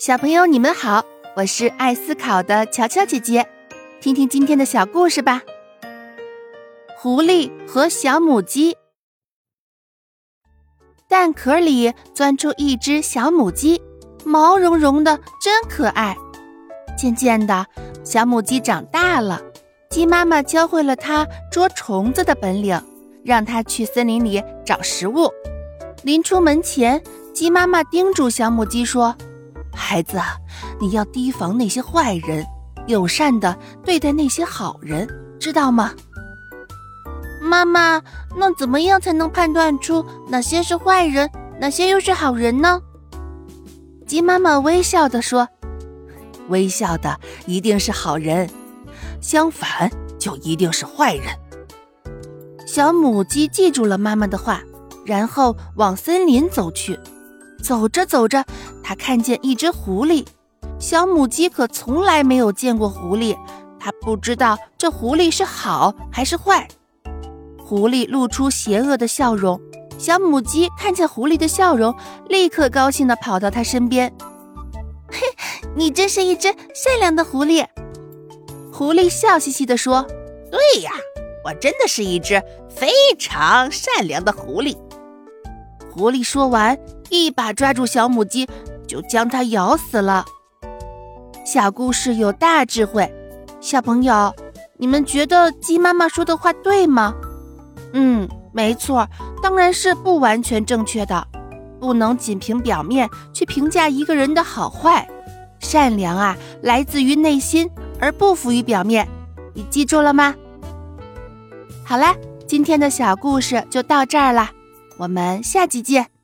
小朋友，你们好，我是爱思考的乔乔姐姐，听听今天的小故事吧。狐狸和小母鸡，蛋壳里钻出一只小母鸡，毛茸茸的，真可爱。渐渐的，小母鸡长大了，鸡妈妈教会了它捉虫子的本领，让它去森林里找食物。临出门前，鸡妈妈叮嘱小母鸡说。孩子，你要提防那些坏人，友善的对待那些好人，知道吗？妈妈，那怎么样才能判断出哪些是坏人，哪些又是好人呢？鸡妈妈微笑的说：“微笑的一定是好人，相反就一定是坏人。”小母鸡记住了妈妈的话，然后往森林走去。走着走着，他看见一只狐狸。小母鸡可从来没有见过狐狸，它不知道这狐狸是好还是坏。狐狸露出邪恶的笑容，小母鸡看见狐狸的笑容，立刻高兴地跑到它身边。“嘿，你真是一只善良的狐狸。”狐狸笑嘻嘻地说，“对呀，我真的是一只非常善良的狐狸。”狐狸说完。一把抓住小母鸡，就将它咬死了。小故事有大智慧，小朋友，你们觉得鸡妈妈说的话对吗？嗯，没错，当然是不完全正确的。不能仅凭表面去评价一个人的好坏。善良啊，来自于内心，而不浮于表面。你记住了吗？好啦，今天的小故事就到这儿啦，我们下集见。